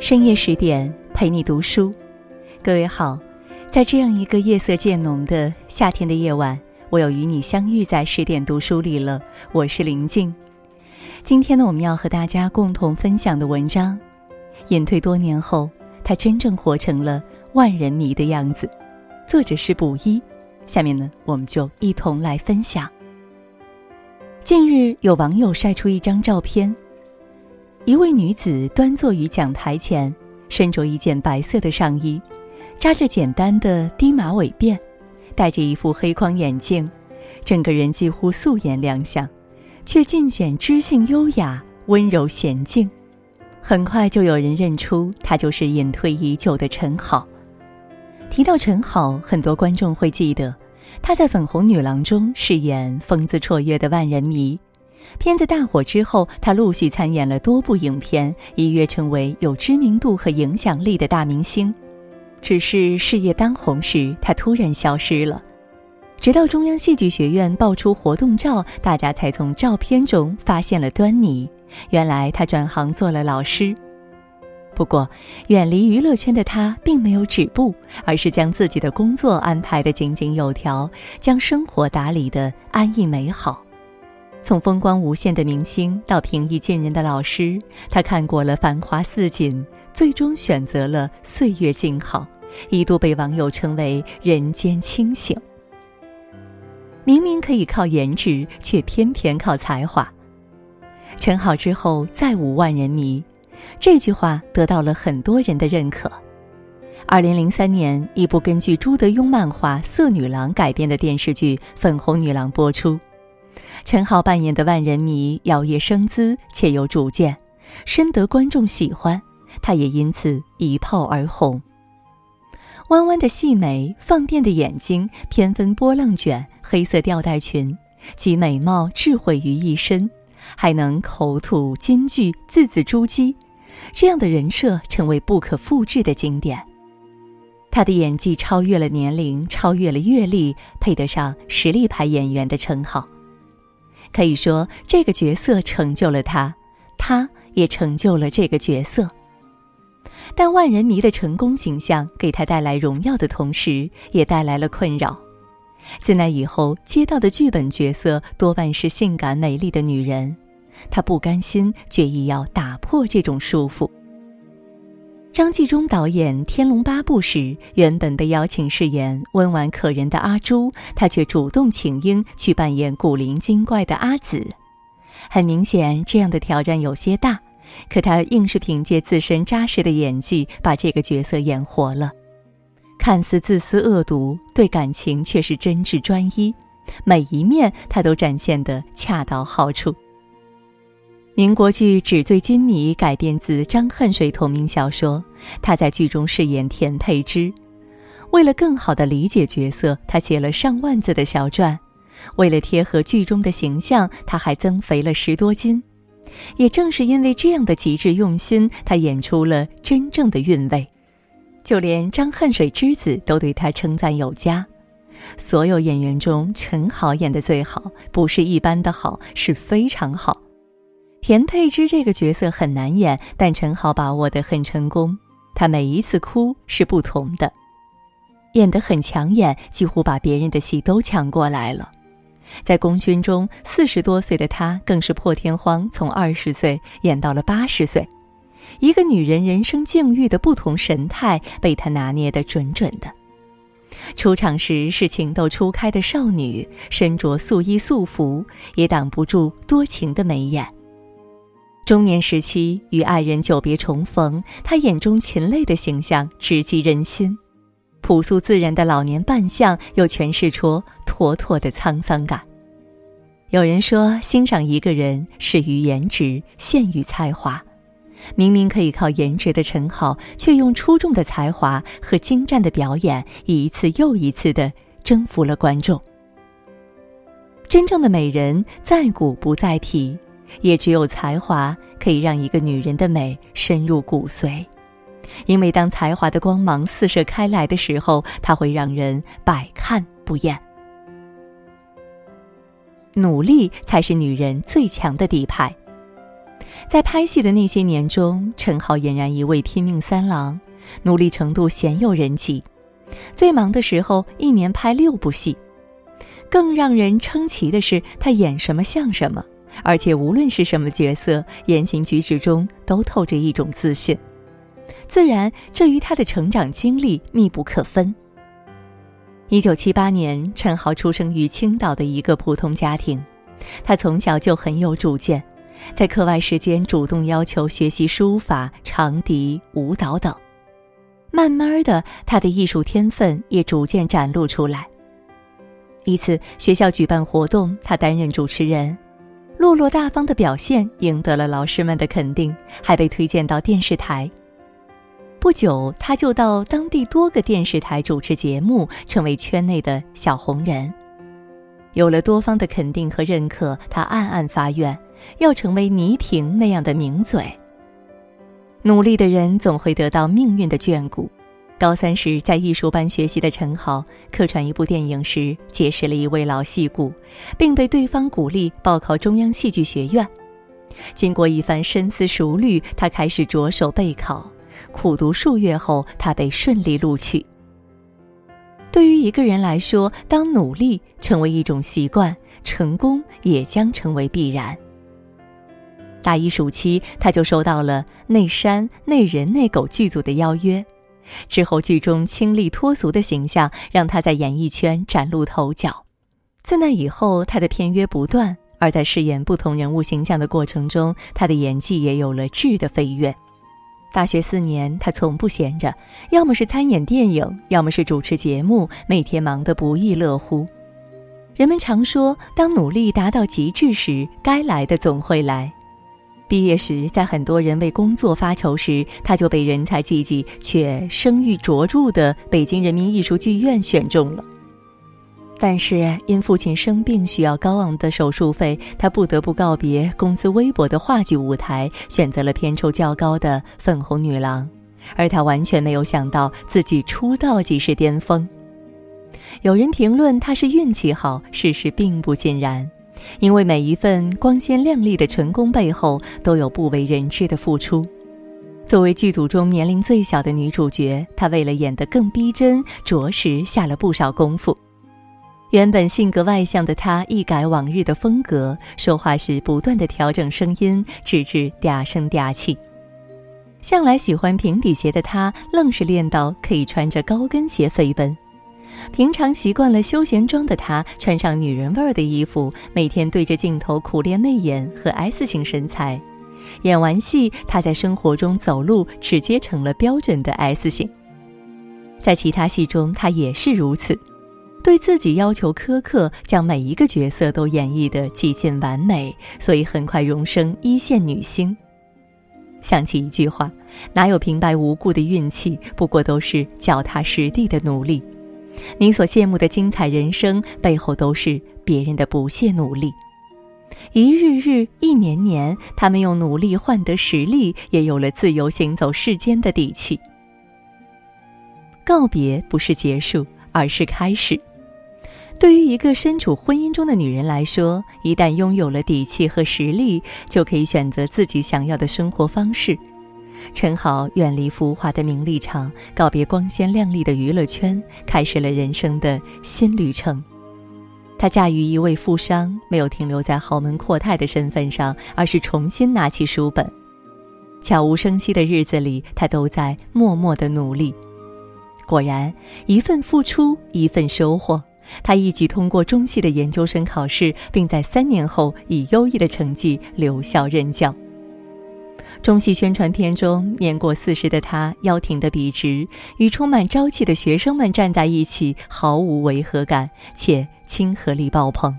深夜十点陪你读书，各位好，在这样一个夜色渐浓的夏天的夜晚，我又与你相遇在十点读书里了。我是林静，今天呢，我们要和大家共同分享的文章，隐退多年后，他真正活成了万人迷的样子。作者是卜一，下面呢，我们就一同来分享。近日有网友晒出一张照片。一位女子端坐于讲台前，身着一件白色的上衣，扎着简单的低马尾辫，戴着一副黑框眼镜，整个人几乎素颜亮相，却尽显知性优雅、温柔娴静。很快就有人认出她就是隐退已久的陈好。提到陈好，很多观众会记得，她在《粉红女郎》中饰演风姿绰约的万人迷。片子大火之后，他陆续参演了多部影片，一跃成为有知名度和影响力的大明星。只是事业当红时，他突然消失了。直到中央戏剧学院爆出活动照，大家才从照片中发现了端倪。原来他转行做了老师。不过，远离娱乐圈的他并没有止步，而是将自己的工作安排得井井有条，将生活打理得安逸美好。从风光无限的明星到平易近人的老师，他看过了繁华似锦，最终选择了岁月静好，一度被网友称为人间清醒。明明可以靠颜值，却偏偏靠才华。陈好之后再无万人迷，这句话得到了很多人的认可。二零零三年，一部根据朱德庸漫画《色女郎》改编的电视剧《粉红女郎》播出。陈好扮演的万人迷摇曳生姿，且有主见，深得观众喜欢，他也因此一炮而红。弯弯的细眉，放电的眼睛，偏分波浪卷，黑色吊带裙，集美貌智慧于一身，还能口吐金句，字字珠玑，这样的人设成为不可复制的经典。他的演技超越了年龄，超越了阅历，配得上实力派演员的称号。可以说，这个角色成就了他，他也成就了这个角色。但万人迷的成功形象给他带来荣耀的同时，也带来了困扰。自那以后，接到的剧本角色多半是性感美丽的女人，他不甘心，决意要打破这种束缚。张纪中导演《天龙八部》时，原本被邀请饰演温婉可人的阿朱，他却主动请缨去扮演古灵精怪的阿紫。很明显，这样的挑战有些大，可他硬是凭借自身扎实的演技把这个角色演活了。看似自私恶毒，对感情却是真挚专一，每一面他都展现得恰到好处。民国剧《纸醉金迷》改编自张恨水同名小说，他在剧中饰演田佩芝。为了更好地理解角色，他写了上万字的小传。为了贴合剧中的形象，他还增肥了十多斤。也正是因为这样的极致用心，他演出了真正的韵味。就连张恨水之子都对他称赞有加。所有演员中，陈好演的最好，不是一般的好，是非常好。田佩芝这个角色很难演，但陈好把握得很成功。她每一次哭是不同的，演得很抢眼，几乎把别人的戏都抢过来了。在功勋中，四十多岁的她更是破天荒从二十岁演到了八十岁，一个女人人生境遇的不同神态被她拿捏得准准的。出场时是情窦初开的少女，身着素衣素服，也挡不住多情的眉眼。中年时期与爱人久别重逢，他眼中噙泪的形象直击人心。朴素自然的老年扮相又诠释出妥妥的沧桑感。有人说，欣赏一个人始于颜值，陷于才华。明明可以靠颜值的陈好，却用出众的才华和精湛的表演，一次又一次的征服了观众。真正的美人，在骨不在皮。也只有才华可以让一个女人的美深入骨髓，因为当才华的光芒四射开来的时候，它会让人百看不厌。努力才是女人最强的底牌。在拍戏的那些年中，陈好俨然一位拼命三郎，努力程度鲜有人及。最忙的时候，一年拍六部戏。更让人称奇的是，他演什么像什么，而且无论是什么角色，言行举止中都透着一种自信。自然，这与他的成长经历密不可分。一九七八年，陈豪出生于青岛的一个普通家庭，他从小就很有主见，在课外时间主动要求学习书法、长笛、舞蹈等。慢慢的，他的艺术天分也逐渐展露出来。一次学校举办活动，他担任主持人，落落大方的表现赢得了老师们的肯定，还被推荐到电视台。不久，他就到当地多个电视台主持节目，成为圈内的小红人。有了多方的肯定和认可，他暗暗发愿，要成为倪萍那样的名嘴。努力的人总会得到命运的眷顾。高三时，在艺术班学习的陈豪客串一部电影时，结识了一位老戏骨，并被对方鼓励报考中央戏剧学院。经过一番深思熟虑，他开始着手备考，苦读数月后，他被顺利录取。对于一个人来说，当努力成为一种习惯，成功也将成为必然。大一暑期，他就收到了内山、内人、内狗剧组的邀约。之后，剧中清丽脱俗的形象让他在演艺圈崭露头角。自那以后，他的片约不断，而在饰演不同人物形象的过程中，他的演技也有了质的飞跃。大学四年，他从不闲着，要么是参演电影，要么是主持节目，每天忙得不亦乐乎。人们常说，当努力达到极致时，该来的总会来。毕业时，在很多人为工作发愁时，他就被人才济济却声誉卓著的北京人民艺术剧院选中了。但是因父亲生病需要高昂的手术费，他不得不告别工资微薄的话剧舞台，选择了片酬较高的《粉红女郎》。而他完全没有想到自己出道即是巅峰。有人评论他是运气好，事实并不尽然。因为每一份光鲜亮丽的成功背后，都有不为人知的付出。作为剧组中年龄最小的女主角，她为了演得更逼真，着实下了不少功夫。原本性格外向的她，一改往日的风格，说话时不断的调整声音，直至嗲声嗲气。向来喜欢平底鞋的她，愣是练到可以穿着高跟鞋飞奔。平常习惯了休闲装的她，穿上女人味儿的衣服，每天对着镜头苦练内眼和 S 型身材。演完戏，她在生活中走路直接成了标准的 S 型。在其他戏中，她也是如此，对自己要求苛刻，将每一个角色都演绎得极尽完美，所以很快荣升一线女星。想起一句话：哪有平白无故的运气？不过都是脚踏实地的努力。你所羡慕的精彩人生背后，都是别人的不懈努力。一日日，一年年，他们用努力换得实力，也有了自由行走世间的底气。告别不是结束，而是开始。对于一个身处婚姻中的女人来说，一旦拥有了底气和实力，就可以选择自己想要的生活方式。陈好远离浮华的名利场，告别光鲜亮丽的娱乐圈，开始了人生的新旅程。她嫁于一位富商，没有停留在豪门阔太的身份上，而是重新拿起书本。悄无声息的日子里，她都在默默的努力。果然，一份付出，一份收获。她一举通过中戏的研究生考试，并在三年后以优异的成绩留校任教。中戏宣传片中，年过四十的她腰挺得笔直，与充满朝气的学生们站在一起，毫无违和感，且亲和力爆棚。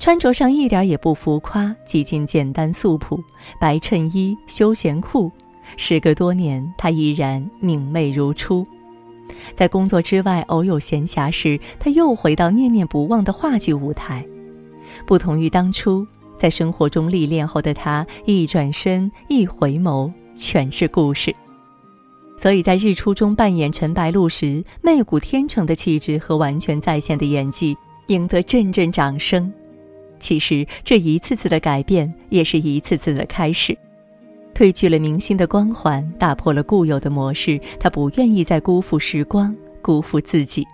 穿着上一点也不浮夸，几近简单素朴，白衬衣、休闲裤。时隔多年，他依然明媚如初。在工作之外，偶有闲暇时，他又回到念念不忘的话剧舞台。不同于当初。在生活中历练后的他，一转身，一回眸，全是故事。所以在日出中扮演陈白露时，媚骨天成的气质和完全在线的演技，赢得阵阵掌声。其实这一次次的改变，也是一次次的开始。褪去了明星的光环，打破了固有的模式。他不愿意再辜负时光，辜负自己。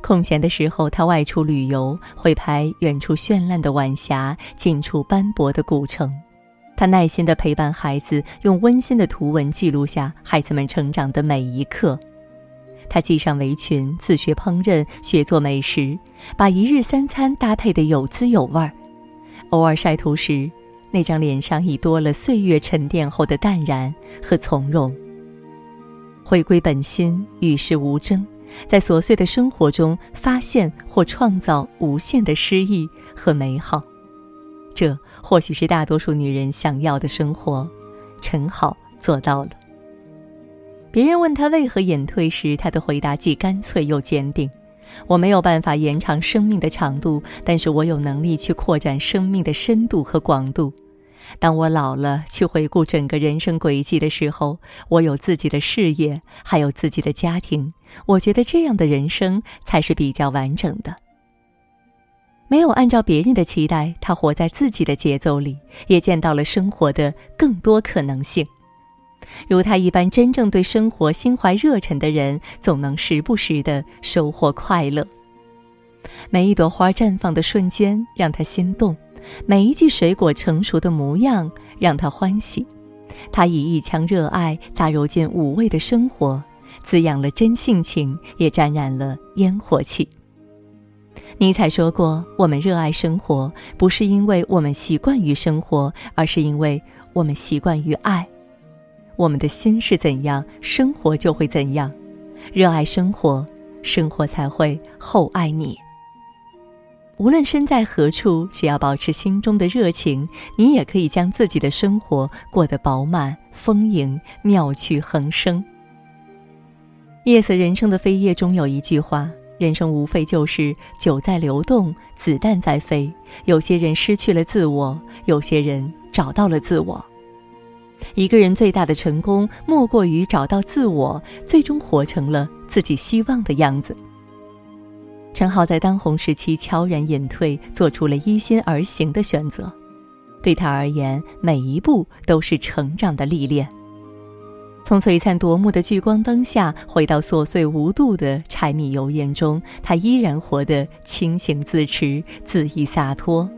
空闲的时候，他外出旅游，会拍远处绚烂的晚霞，近处斑驳的古城。他耐心地陪伴孩子，用温馨的图文记录下孩子们成长的每一刻。他系上围裙，自学烹饪，学做美食，把一日三餐搭配得有滋有味儿。偶尔晒图时，那张脸上已多了岁月沉淀后的淡然和从容。回归本心，与世无争，在琐碎的生活中发现或创造无限的诗意和美好。这或许是大多数女人想要的生活。陈好做到了。别人问他为何隐退时，他的回答既干脆又坚定：“我没有办法延长生命的长度，但是我有能力去扩展生命的深度和广度。当我老了，去回顾整个人生轨迹的时候，我有自己的事业，还有自己的家庭。我觉得这样的人生才是比较完整的。没有按照别人的期待，他活在自己的节奏里，也见到了生活的更多可能性。”如他一般，真正对生活心怀热忱的人，总能时不时的收获快乐。每一朵花绽放的瞬间让他心动，每一季水果成熟的模样让他欢喜。他以一腔热爱加入进五味的生活，滋养了真性情，也沾染了烟火气。尼采说过：“我们热爱生活，不是因为我们习惯于生活，而是因为我们习惯于爱。”我们的心是怎样，生活就会怎样。热爱生活，生活才会厚爱你。无论身在何处，只要保持心中的热情，你也可以将自己的生活过得饱满、丰盈、妙趣横生。夜色人生的扉页中有一句话：人生无非就是酒在流动，子弹在飞。有些人失去了自我，有些人找到了自我。一个人最大的成功，莫过于找到自我，最终活成了自己希望的样子。陈浩在当红时期悄然隐退，做出了依心而行的选择。对他而言，每一步都是成长的历练。从璀璨夺目的聚光灯下，回到琐碎无度的柴米油盐中，他依然活得清醒自持、恣意洒脱。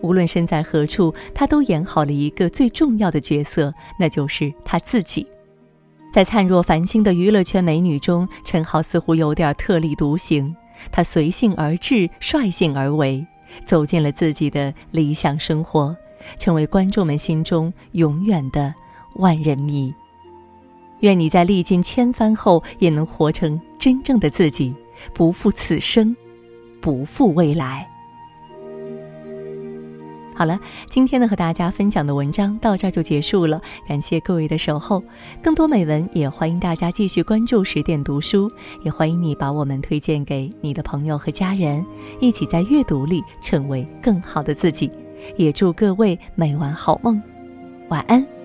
无论身在何处，他都演好了一个最重要的角色，那就是他自己。在灿若繁星的娱乐圈美女中，陈好似乎有点特立独行。她随性而至，率性而为，走进了自己的理想生活，成为观众们心中永远的万人迷。愿你在历尽千帆后，也能活成真正的自己，不负此生，不负未来。好了，今天呢和大家分享的文章到这儿就结束了，感谢各位的守候。更多美文也欢迎大家继续关注十点读书，也欢迎你把我们推荐给你的朋友和家人，一起在阅读里成为更好的自己。也祝各位每晚好梦，晚安。